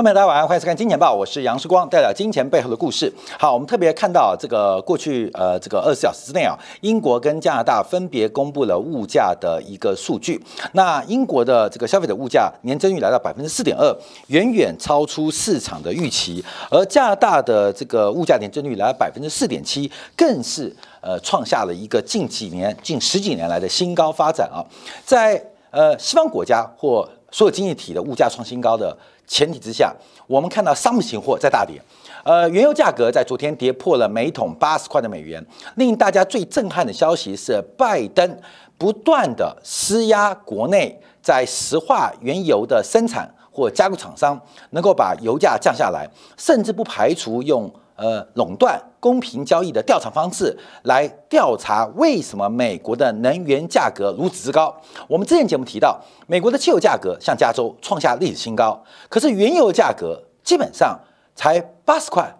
朋友们大家晚上好，欢迎收看《金钱报》，我是杨世光，带来金钱背后的故事。好，我们特别看到这个过去呃这个二十四小时之内啊，英国跟加拿大分别公布了物价的一个数据。那英国的这个消费者物价年增率来到百分之四点二，远远超出市场的预期；而加拿大的这个物价年增率来到百分之四点七，更是呃创下了一个近几年、近十几年来的新高发展啊。在呃西方国家或所有经济体的物价创新高的。前提之下，我们看到商品货在大跌，呃，原油价格在昨天跌破了每桶八十块的美元。令大家最震撼的消息是，拜登不断的施压国内在石化原油的生产或加工厂商，能够把油价降下来，甚至不排除用。呃，垄断公平交易的调查方式来调查为什么美国的能源价格如此之高？我们之前节目提到，美国的汽油价格像加州创下历史新高，可是原油价格基本上才八十块、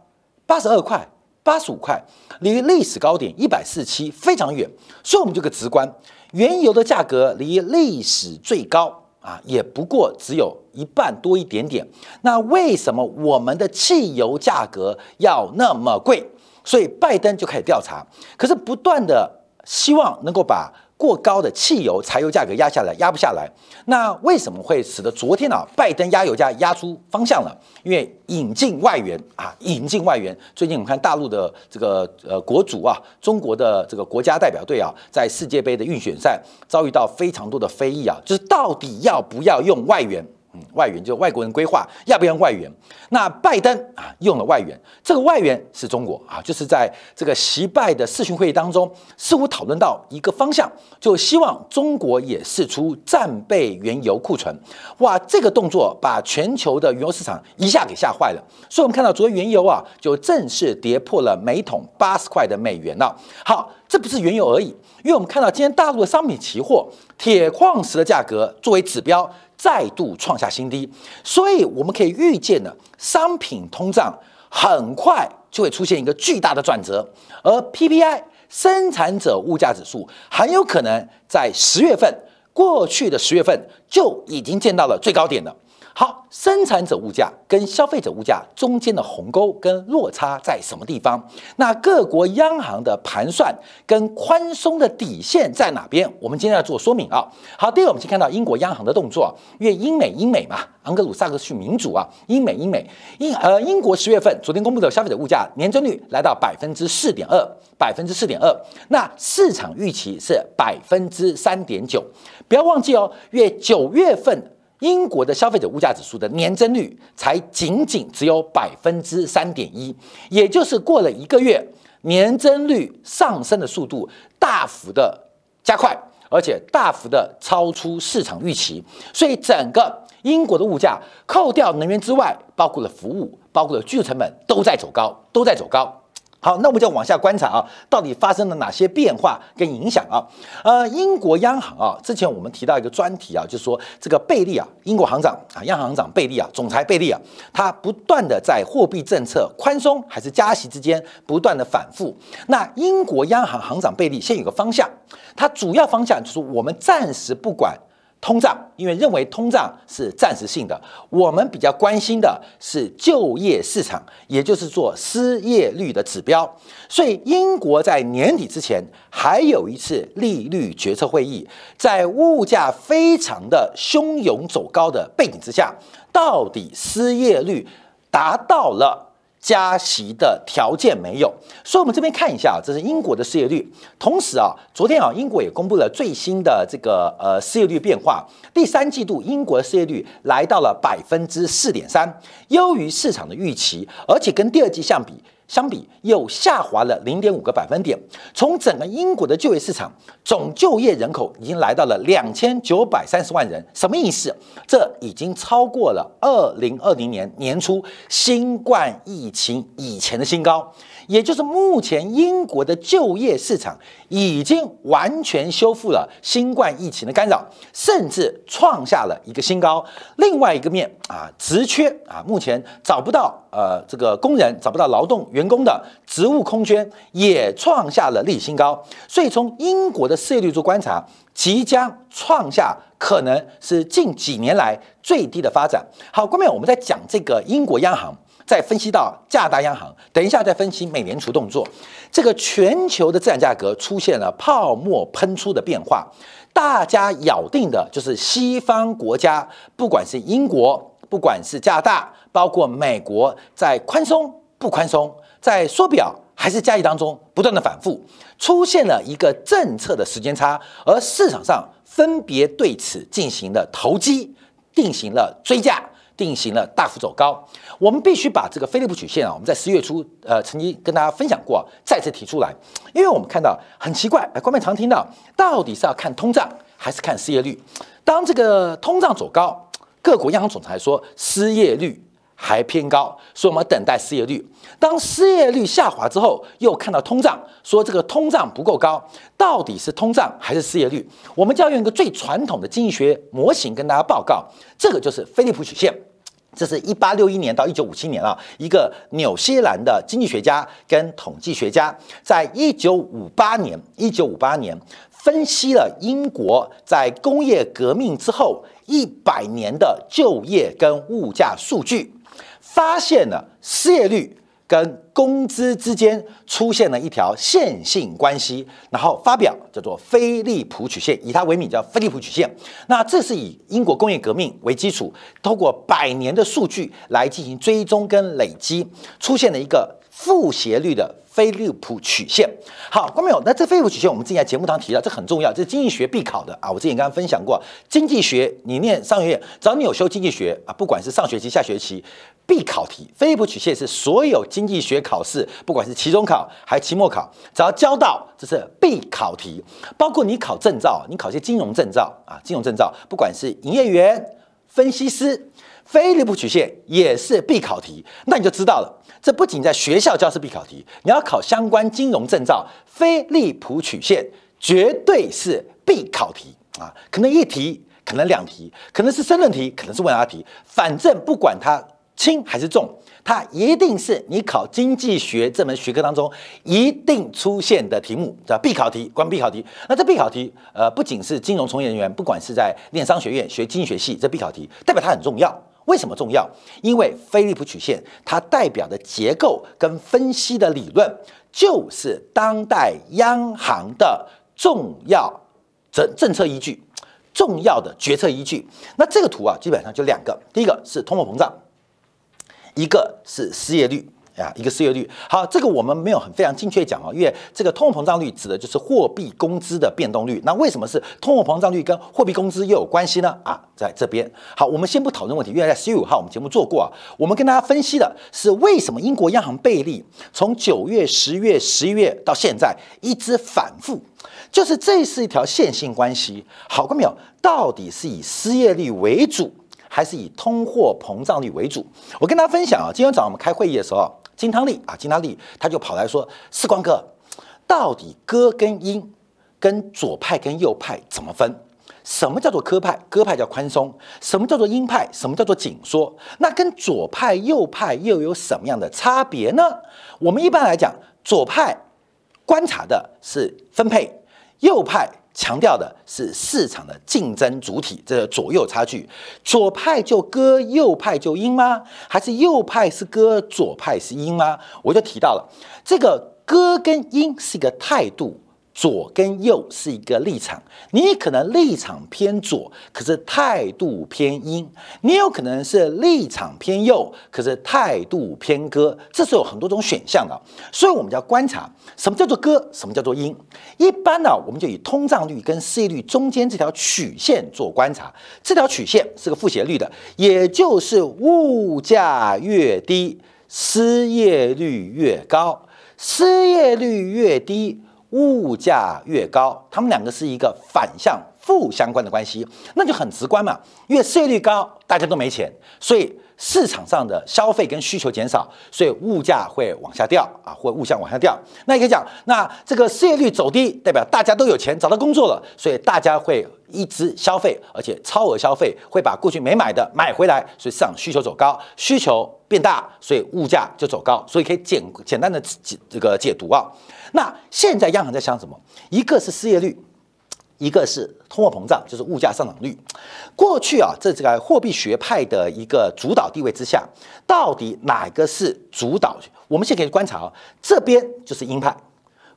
八十二块、八十五块，离历史高点一百四七非常远。所以我们就个直观，原油的价格离历史最高。啊，也不过只有一半多一点点。那为什么我们的汽油价格要那么贵？所以拜登就开始调查，可是不断的希望能够把。过高的汽油、柴油价格压下来，压不下来。那为什么会使得昨天啊，拜登压油价压出方向了？因为引进外援啊，引进外援。最近我们看大陆的这个呃国足啊，中国的这个国家代表队啊，在世界杯的预选赛遭遇到非常多的非议啊，就是到底要不要用外援？嗯，外援就是外国人规划要不要外援？那拜登啊用了外援，这个外援是中国啊，就是在这个习拜的视讯会议当中，似乎讨论到一个方向，就希望中国也释出战备原油库存。哇，这个动作把全球的原油市场一下给吓坏了。所以我们看到昨天原油啊就正式跌破了每桶八十块的美元了。好，这不是原油而已，因为我们看到今天大陆的商品期货铁矿石的价格作为指标。再度创下新低，所以我们可以预见呢，商品通胀很快就会出现一个巨大的转折，而 PPI 生产者物价指数很有可能在十月份，过去的十月份就已经见到了最高点了。好，生产者物价跟消费者物价中间的鸿沟跟落差在什么地方？那各国央行的盘算跟宽松的底线在哪边？我们今天要做说明啊。好，第一个我们先看到英国央行的动作，因为英美英美嘛，昂格鲁萨克逊民主啊，英美英美英呃英国十月份昨天公布的消费者物价年增率来到百分之四点二，百分之四点二，那市场预期是百分之三点九，不要忘记哦，月九月份。英国的消费者物价指数的年增率才仅仅只有百分之三点一，也就是过了一个月，年增率上升的速度大幅的加快，而且大幅的超出市场预期，所以整个英国的物价扣掉能源之外，包括了服务，包括了居住成本都在走高，都在走高。好，那我们就往下观察啊，到底发生了哪些变化跟影响啊？呃，英国央行啊，之前我们提到一个专题啊，就是说这个贝利啊，英国行长啊，央行长贝利啊，总裁贝利啊，他不断的在货币政策宽松还是加息之间不断的反复。那英国央行行长贝利现有个方向，他主要方向就是我们暂时不管。通胀，因为认为通胀是暂时性的，我们比较关心的是就业市场，也就是做失业率的指标。所以，英国在年底之前还有一次利率决策会议，在物价非常的汹涌走高的背景之下，到底失业率达到了？加息的条件没有，所以我们这边看一下，这是英国的失业率。同时啊，昨天啊，英国也公布了最新的这个呃失业率变化。第三季度英国失业率来到了百分之四点三，优于市场的预期，而且跟第二季相比。相比又下滑了零点五个百分点。从整个英国的就业市场，总就业人口已经来到了两千九百三十万人，什么意思？这已经超过了二零二零年年初新冠疫情以前的新高。也就是目前英国的就业市场已经完全修复了新冠疫情的干扰，甚至创下了一个新高。另外一个面啊，职缺啊，目前找不到呃这个工人，找不到劳动员工的职务空缺也创下了历史新高。所以从英国的失业率做观察，即将创下可能是近几年来最低的发展。好，关面我们在讲这个英国央行。再分析到加拿大央行，等一下再分析美联储动作，这个全球的资产价格出现了泡沫喷出的变化，大家咬定的就是西方国家，不管是英国，不管是加拿大，包括美国，在宽松不宽松，在缩表还是加息当中不断的反复，出现了一个政策的时间差，而市场上分别对此进行了投机，进行了追价。进行了大幅走高，我们必须把这个菲利普曲线啊，我们在十月初呃曾经跟大家分享过，再次提出来，因为我们看到很奇怪，哎，观众常听到，到底是要看通胀还是看失业率？当这个通胀走高，各国央行总裁说失业率还偏高，所以我们等待失业率。当失业率下滑之后，又看到通胀，说这个通胀不够高，到底是通胀还是失业率？我们就要用一个最传统的经济学模型跟大家报告，这个就是菲利普曲线。这是一八六一年到一九五七年啊，一个纽西兰的经济学家跟统计学家，在一九五八年，一九五八年分析了英国在工业革命之后一百年的就业跟物价数据，发现了失业率。跟工资之间出现了一条线性关系，然后发表叫做菲利普曲线，以它为名叫菲利普曲线。那这是以英国工业革命为基础，透过百年的数据来进行追踪跟累积，出现了一个负斜率的。菲利普曲线，好，观众朋友，那这菲利普曲线我们之前在节目当中提到，这很重要，这是经济学必考的啊。我之前刚刚分享过，经济学你念商学院，只要你有修经济学啊，不管是上学期、下学期必考题，菲利普曲线是所有经济学考试，不管是期中考还是期末考，只要教到，这是必考题。包括你考证照，你考些金融证照啊，金融证照，不管是营业员、分析师。菲利普曲线也是必考题，那你就知道了。这不仅在学校教是必考题，你要考相关金融证照，菲利普曲线绝对是必考题啊！可能一题，可能两题，可能是申论题，可能是问答题，反正不管它轻还是重，它一定是你考经济学这门学科当中一定出现的题目，叫必考题，关必考题。那这必考题，呃，不仅是金融从业人员，不管是在念商学院学经济学系，这必考题代表它很重要。为什么重要？因为菲利普曲线它代表的结构跟分析的理论，就是当代央行的重要政政策依据、重要的决策依据。那这个图啊，基本上就两个，第一个是通货膨胀，一个是失业率。啊，一个失业率好，这个我们没有很非常精确讲哦，因为这个通货膨胀率指的就是货币工资的变动率。那为什么是通货膨胀率跟货币工资又有关系呢？啊，在这边好，我们先不讨论问题，因为在十月五号我们节目做过啊，我们跟大家分析的是为什么英国央行贝利从九月、十月、十一月到现在一直反复，就是这是一条线性关系。好过没有？到底是以失业率为主，还是以通货膨胀率为主？我跟大家分享啊，今天早上我们开会议的时候。金汤力啊，金汤力他就跑来说：“世光哥，到底歌跟音跟左派跟右派怎么分？什么叫做鸽派？鸽派叫宽松。什么叫做鹰派？什么叫做紧缩？那跟左派右派又有什么样的差别呢？我们一般来讲，左派观察的是分配，右派。”强调的是市场的竞争主体，这左右差距，左派就割，右派就阴吗？还是右派是割，左派是阴吗？我就提到了这个割跟阴是一个态度。左跟右是一个立场，你可能立场偏左，可是态度偏阴；你有可能是立场偏右，可是态度偏鸽。这是有很多种选项的，所以我们要观察什么叫做鸽，什么叫做阴。一般呢，我们就以通胀率跟失业率中间这条曲线做观察，这条曲线是个负斜率的，也就是物价越低，失业率越高，失业率越低。物价越高，他们两个是一个反向负相关的关系，那就很直观嘛。因为税率高，大家都没钱，所以市场上的消费跟需求减少，所以物价会往下掉啊，或物价往下掉。那也可以讲，那这个失业率走低，代表大家都有钱找到工作了，所以大家会一直消费，而且超额消费，会把过去没买的买回来，所以市场需求走高，需求变大，所以物价就走高。所以可以简简单的解这个解读啊。那现在央行在想什么？一个是失业率。一个是通货膨胀，就是物价上涨率。过去啊，在这个货币学派的一个主导地位之下，到底哪个是主导？我们现在可以观察啊，这边就是鹰派，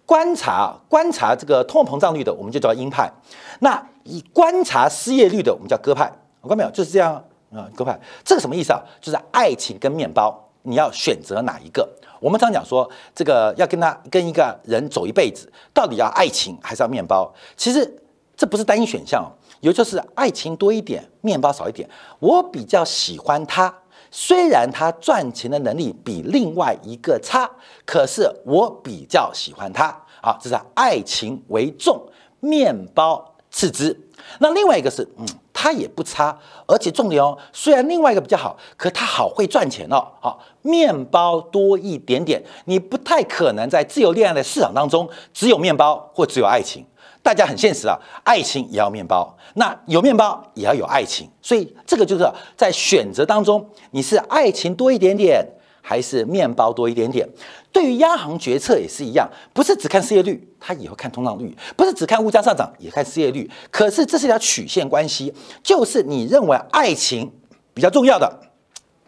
观察观察这个通货膨胀率的，我们就叫鹰派。那以观察失业率的，我们叫鸽派。我看到没有？就是这样啊，鸽派。这个什么意思啊？就是爱情跟面包，你要选择哪一个？我们常讲说，这个要跟他跟一个人走一辈子，到底要爱情还是要面包？其实。这不是单一选项，也就是爱情多一点，面包少一点。我比较喜欢他，虽然他赚钱的能力比另外一个差，可是我比较喜欢他。啊，这是爱情为重，面包次之。那另外一个是，嗯，他也不差，而且重点哦，虽然另外一个比较好，可他好会赚钱哦。好，面包多一点点，你不太可能在自由恋爱的市场当中只有面包或只有爱情。大家很现实啊，爱情也要面包，那有面包也要有爱情，所以这个就是在选择当中，你是爱情多一点点，还是面包多一点点？对于央行决策也是一样，不是只看失业率，它也会看通胀率；不是只看物价上涨，也看失业率。可是这是一条曲线关系，就是你认为爱情比较重要的，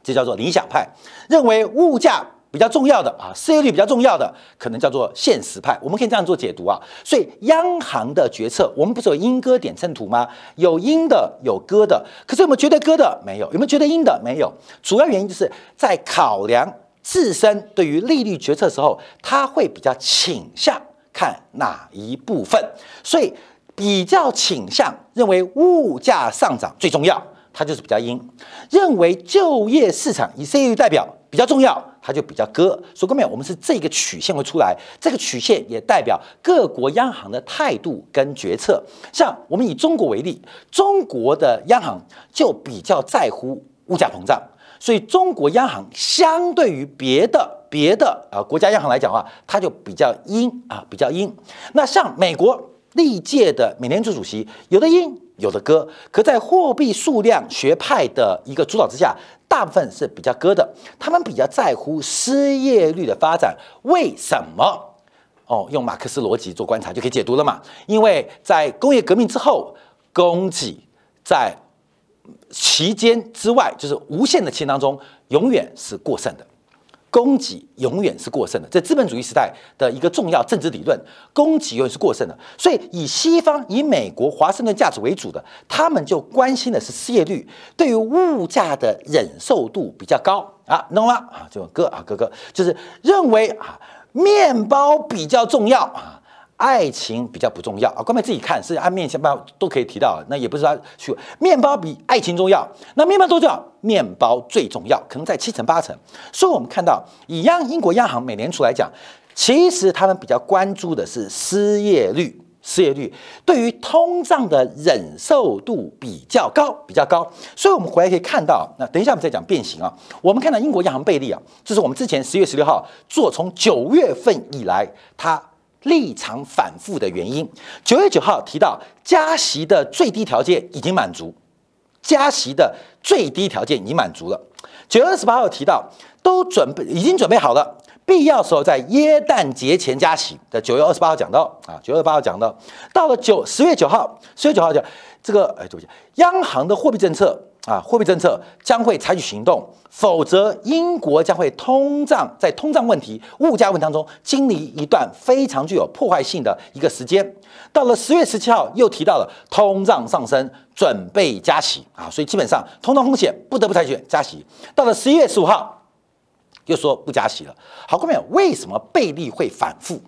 这叫做理想派；认为物价。比较重要的啊，失业率比较重要的，可能叫做现实派。我们可以这样做解读啊。所以央行的决策，我们不是有鹰鸽点阵图吗？有鹰的，有鸽的。可是有没有绝对鸽的？没有。有没有绝对鹰的？没有。主要原因就是在考量自身对于利率决策时候，他会比较倾向看哪一部分。所以比较倾向认为物价上涨最重要，它就是比较鹰。认为就业市场以失业率代表。比较重要，它就比较割。所以各位，我们是这个曲线会出来，这个曲线也代表各国央行的态度跟决策。像我们以中国为例，中国的央行就比较在乎物价膨胀，所以中国央行相对于别的别的呃国家央行来讲的话，它就比较阴啊，比较阴。那像美国历届的美联储主席，有的阴，有的割，可在货币数量学派的一个主导之下。大部分是比较割的，他们比较在乎失业率的发展。为什么？哦，用马克思逻辑做观察就可以解读了嘛？因为在工业革命之后，供给在期间之外，就是无限的期间当中，永远是过剩的。供给永远是过剩的，在资本主义时代的一个重要政治理论，供给永远是过剩的。所以以西方、以美国华盛顿价值为主的，他们就关心的是失业率，对于物价的忍受度比较高啊，懂吗？啊，就哥啊，哥哥就是认为啊，面包比较重要啊。爱情比较不重要啊，官媒自己看是按面包都可以提到，那也不是他去面包比爱情重要，那面包多重要？面包最重要，可能在七成八成。所以我们看到，以央英国央行美联储来讲，其实他们比较关注的是失业率，失业率对于通胀的忍受度比较高，比较高。所以我们回来可以看到，那等一下我们再讲变形啊。我们看到英国央行贝利啊，就是我们之前十月十六号做，从九月份以来，它。立场反复的原因，九月九号提到加息的最低条件已经满足，加息的最低条件已经满足了。九月二十八号提到都准备已经准备好了，必要时候在耶诞节前加息。在九月二十八号讲到啊，九月二十八号讲到，到了九十月九号，十月九号讲这个哎，对不起，央行的货币政策。啊，货币政策将会采取行动，否则英国将会通胀，在通胀问题、物价问题当中经历一段非常具有破坏性的一个时间。到了十月十七号，又提到了通胀上升，准备加息啊，所以基本上通胀风险不得不采取加息。到了十一月十五号，又说不加息了。好，后面为什么贝利会反复？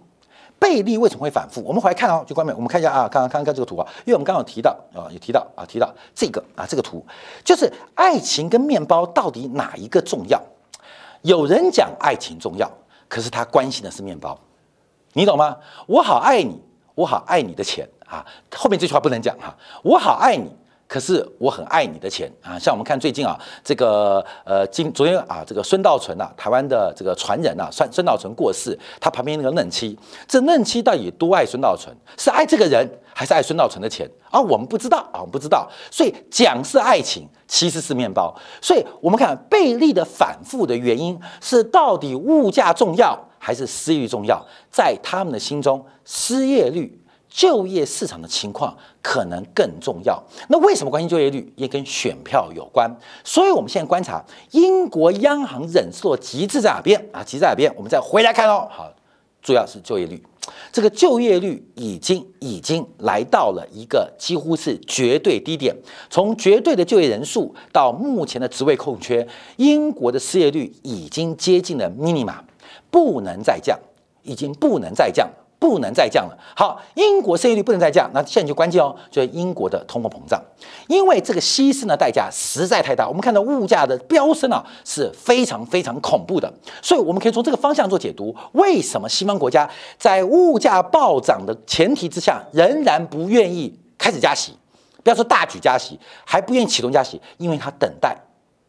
贝利为什么会反复？我们回来看啊，就关面，我们看一下啊，看看看看这个图啊，因为我们刚刚提到啊，也提到啊，提到这个啊，这个图就是爱情跟面包到底哪一个重要？有人讲爱情重要，可是他关心的是面包，你懂吗？我好爱你，我好爱你的钱啊，后面这句话不能讲哈，我好爱你，可是我很爱你的钱啊，像我们看最近啊，这个呃，今昨天啊，这个孙道存啊，台湾的这个传人啊，孙孙道存过世，他旁边那个嫩妻，这嫩妻到底多爱孙道存？是爱这个人，还是爱孙道存的钱啊？我们不知道啊，我们不知道。所以讲是爱情，其实是面包。所以我们看贝利的反复的原因是，到底物价重要还是失业率重要？在他们的心中，失业率。就业市场的情况可能更重要。那为什么关心就业率？也跟选票有关。所以，我们现在观察英国央行忍受的极致在哪边啊？极致在哪边？我们再回来看哦。好，主要是就业率。这个就业率已经已经来到了一个几乎是绝对低点。从绝对的就业人数到目前的职位空缺，英国的失业率已经接近了 minima，不能再降，已经不能再降。不能再降了。好，英国失业率不能再降，那现在就关键哦，就是英国的通货膨胀，因为这个牺牲的代价实在太大。我们看到物价的飙升啊，是非常非常恐怖的。所以我们可以从这个方向做解读：为什么西方国家在物价暴涨的前提之下，仍然不愿意开始加息？不要说大举加息，还不愿意启动加息，因为他等待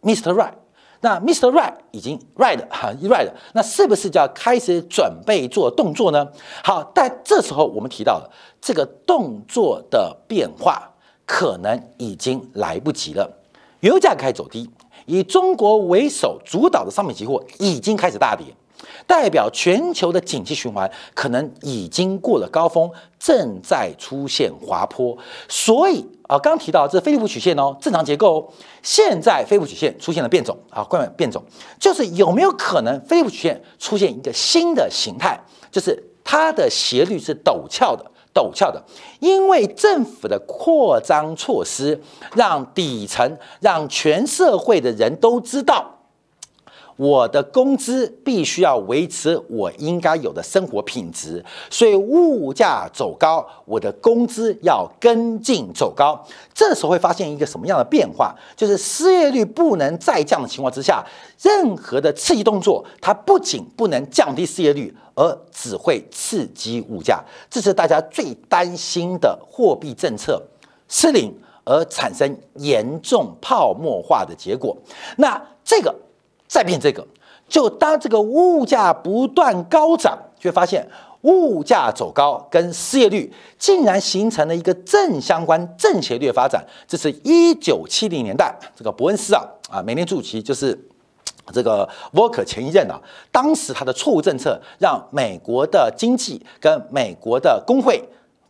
Mr. Right。那 Mr. Right 已经 Right 哈 Right，那是不是就要开始准备做动作呢？好，但这时候我们提到了这个动作的变化，可能已经来不及了。油价开始走低，以中国为首主导的商品期货已经开始大跌。代表全球的景气循环可能已经过了高峰，正在出现滑坡。所以啊，刚提到这是菲利普曲线哦，正常结构哦。现在菲利普曲线出现了变种啊，关于变种，就是有没有可能菲利普曲线出现一个新的形态，就是它的斜率是陡峭的，陡峭的，因为政府的扩张措施让底层、让全社会的人都知道。我的工资必须要维持我应该有的生活品质，所以物价走高，我的工资要跟进走高。这时候会发现一个什么样的变化？就是失业率不能再降的情况之下，任何的刺激动作，它不仅不能降低失业率，而只会刺激物价。这是大家最担心的货币政策失灵而产生严重泡沫化的结果。那这个。再变这个，就当这个物价不断高涨，却发现物价走高跟失业率竟然形成了一个正相关、正斜率的发展。这是一九七零年代，这个伯恩斯啊啊，美联储期就是这个沃克前一任啊，当时他的错误政策让美国的经济跟美国的工会。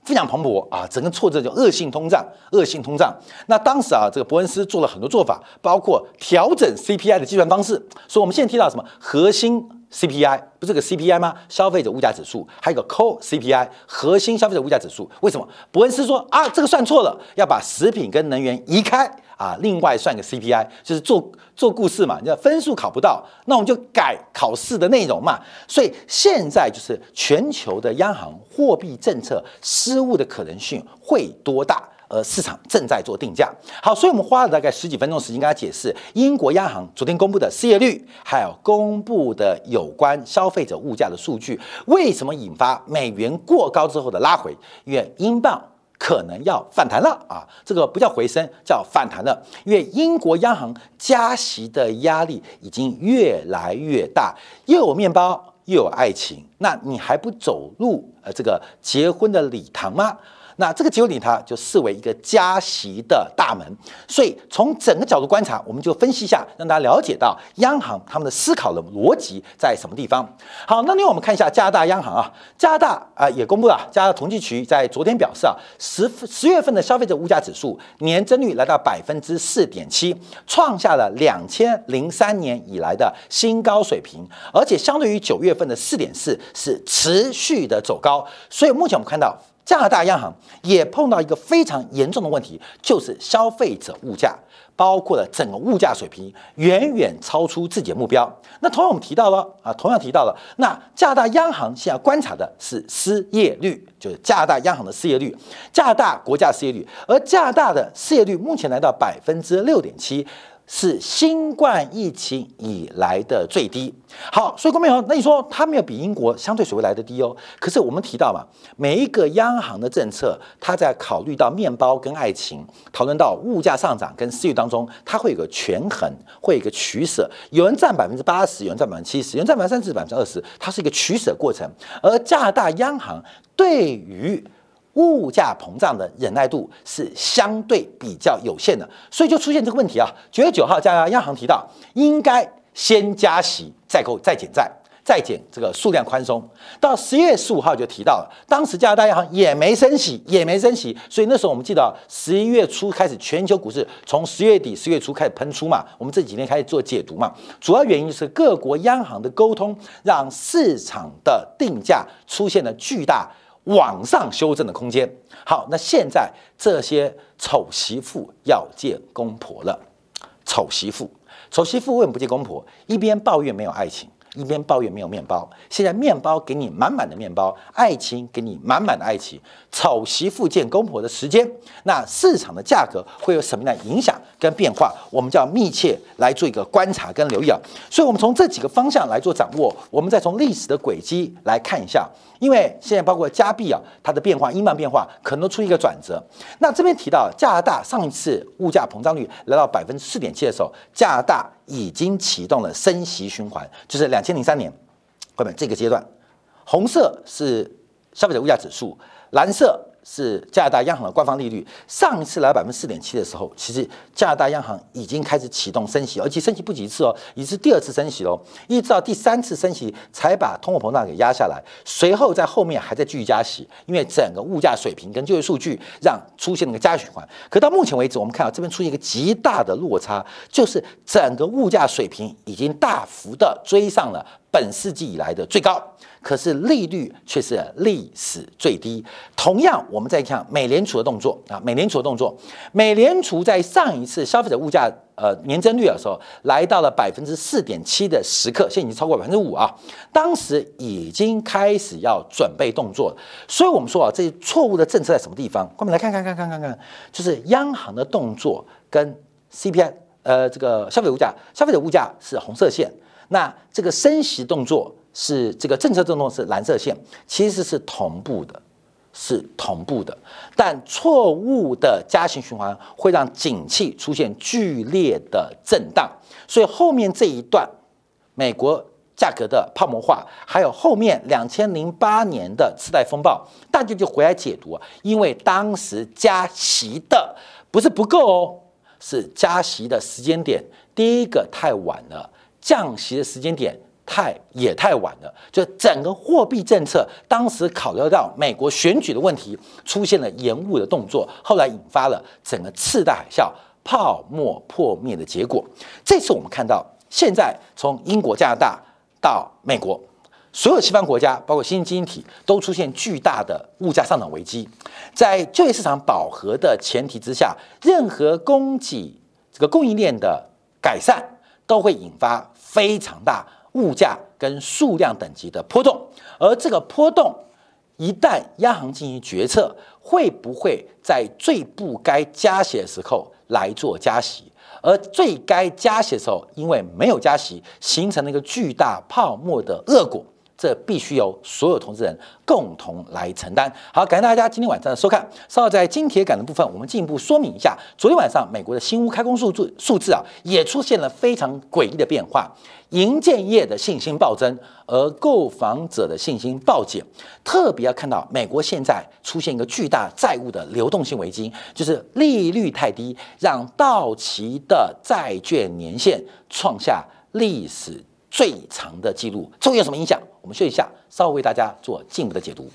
非常蓬勃啊，整个挫折就恶性通胀，恶性通胀。那当时啊，这个伯恩斯做了很多做法，包括调整 CPI 的计算方式。所以我们现在提到什么核心 CPI，不是个 CPI 吗？消费者物价指数，还有个 Core CPI，核心消费者物价指数。为什么伯恩斯说啊，这个算错了，要把食品跟能源移开？啊，另外算个 CPI，就是做做故事嘛，你分数考不到，那我们就改考试的内容嘛。所以现在就是全球的央行货币政策失误的可能性会多大？而市场正在做定价。好，所以我们花了大概十几分钟时间跟他解释英国央行昨天公布的失业率，还有公布的有关消费者物价的数据，为什么引发美元过高之后的拉回？因为英镑。可能要反弹了啊！这个不叫回升，叫反弹了。因为英国央行加息的压力已经越来越大，又有面包，又有爱情，那你还不走入呃这个结婚的礼堂吗？那这个结构里，它就视为一个加息的大门。所以从整个角度观察，我们就分析一下，让大家了解到央行他们的思考的逻辑在什么地方。好，那另外我们看一下加拿大央行啊，加拿大啊也公布了，加拿大统计局在昨天表示啊，十十月份的消费者物价指数年增率来到百分之四点七，创下了两千零三年以来的新高水平，而且相对于九月份的四点四是持续的走高。所以目前我们看到。加拿大央行也碰到一个非常严重的问题，就是消费者物价，包括了整个物价水平远远超出自己的目标。那同样我们提到了啊，同样提到了，那加拿大央行现在观察的是失业率，就是加拿大央行的失业率，加拿大国家失业率，而加拿大的失业率目前来到百分之六点七。是新冠疫情以来的最低。好，所以郭明友，那你说它没有比英国相对水位来的低哦？可是我们提到嘛，每一个央行的政策，它在考虑到面包跟爱情，讨论到物价上涨跟私欲当中，它会有个权衡，会有一个取舍。有人占百分之八十，有人占百分之七十，有人占百分之三十、百分之二十，它是一个取舍过程。而加拿大央行对于物价膨胀的忍耐度是相对比较有限的，所以就出现这个问题啊。九月九号，加拿大央行提到应该先加息，再购再减债，再减这个数量宽松。到十月十五号就提到了，当时加拿大央行也没升息，也没升息。所以那时候我们记得十一月初开始，全球股市从十月底、十月初开始喷出嘛。我们这几天开始做解读嘛，主要原因是各国央行的沟通，让市场的定价出现了巨大。往上修正的空间。好，那现在这些丑媳妇要见公婆了。丑媳妇，丑媳妇为什么不见公婆？一边抱怨没有爱情，一边抱怨没有面包。现在面包给你满满的面包，爱情给你满满的爱情。丑媳妇见公婆的时间，那市场的价格会有什么样的影响跟变化？我们就要密切来做一个观察跟留意啊。所以，我们从这几个方向来做掌握，我们再从历史的轨迹来看一下。因为现在包括加币啊，它的变化、英镑变化可能都出一个转折。那这边提到加拿大上一次物价膨胀率来到百分之四点七的时候，加拿大已经启动了升息循环，就是两千零三年后面这个阶段。红色是消费者物价指数，蓝色。是加拿大央行的官方利率，上一次来百分之四点七的时候，其实加拿大央行已经开始启动升息，而且升息不止一次哦，已是第二次升息喽，一直到第三次升息才把通货膨胀给压下来，随后在后面还在继续加息，因为整个物价水平跟就业数据让出现了个加循环。可到目前为止，我们看到这边出现一个极大的落差，就是整个物价水平已经大幅的追上了本世纪以来的最高。可是利率却是历史最低。同样，我们再看美联储的动作啊，美联储的动作，美联储在上一次消费者物价呃年增率的时候，来到了百分之四点七的时刻，现在已经超过百分之五啊。当时已经开始要准备动作，所以我们说啊，这些错误的政策在什么地方？我们来看看看看看看，就是央行的动作跟 CPI 呃这个消费物价，消费者物价是红色线，那这个升息动作。是这个政策震动是蓝色线，其实是同步的，是同步的。但错误的加息循环会让景气出现剧烈的震荡，所以后面这一段美国价格的泡沫化，还有后面两千零八年的次贷风暴，大家就回来解读啊，因为当时加息的不是不够哦，是加息的时间点第一个太晚了，降息的时间点。太也太晚了，就整个货币政策当时考虑到美国选举的问题，出现了延误的动作，后来引发了整个次贷海啸泡沫破灭的结果。这次我们看到，现在从英国、加拿大到美国，所有西方国家，包括新兴经济体，都出现巨大的物价上涨危机。在就业市场饱和的前提之下，任何供给这个供应链的改善，都会引发非常大。物价跟数量等级的波动，而这个波动一旦央行进行决策，会不会在最不该加息的时候来做加息？而最该加息的时候，因为没有加息，形成了一个巨大泡沫的恶果。这必须由所有投资人共同来承担。好，感谢大家今天晚上的收看。稍后在金铁杆的部分，我们进一步说明一下，昨天晚上美国的新屋开工数字数字啊，也出现了非常诡异的变化。营建业的信心暴增，而购房者的信心暴减。特别要看到，美国现在出现一个巨大债务的流动性危机，就是利率太低，让到期的债券年限创下历史最长的记录。这会有什么影响？我们休息一下，稍后为大家做进一步的解读。